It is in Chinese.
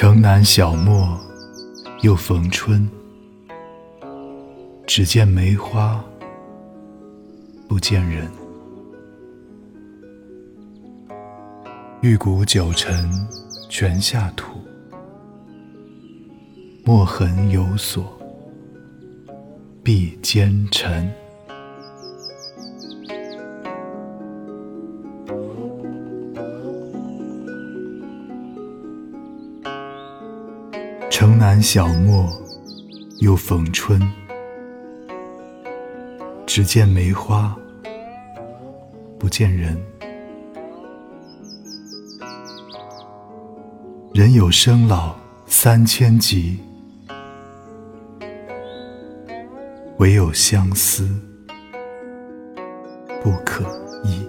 城南小陌又逢春，只见梅花不见人。玉骨九尘泉下土，墨痕有所必兼尘。城南小陌又逢春，只见梅花不见人。人有生老三千疾，唯有相思不可医。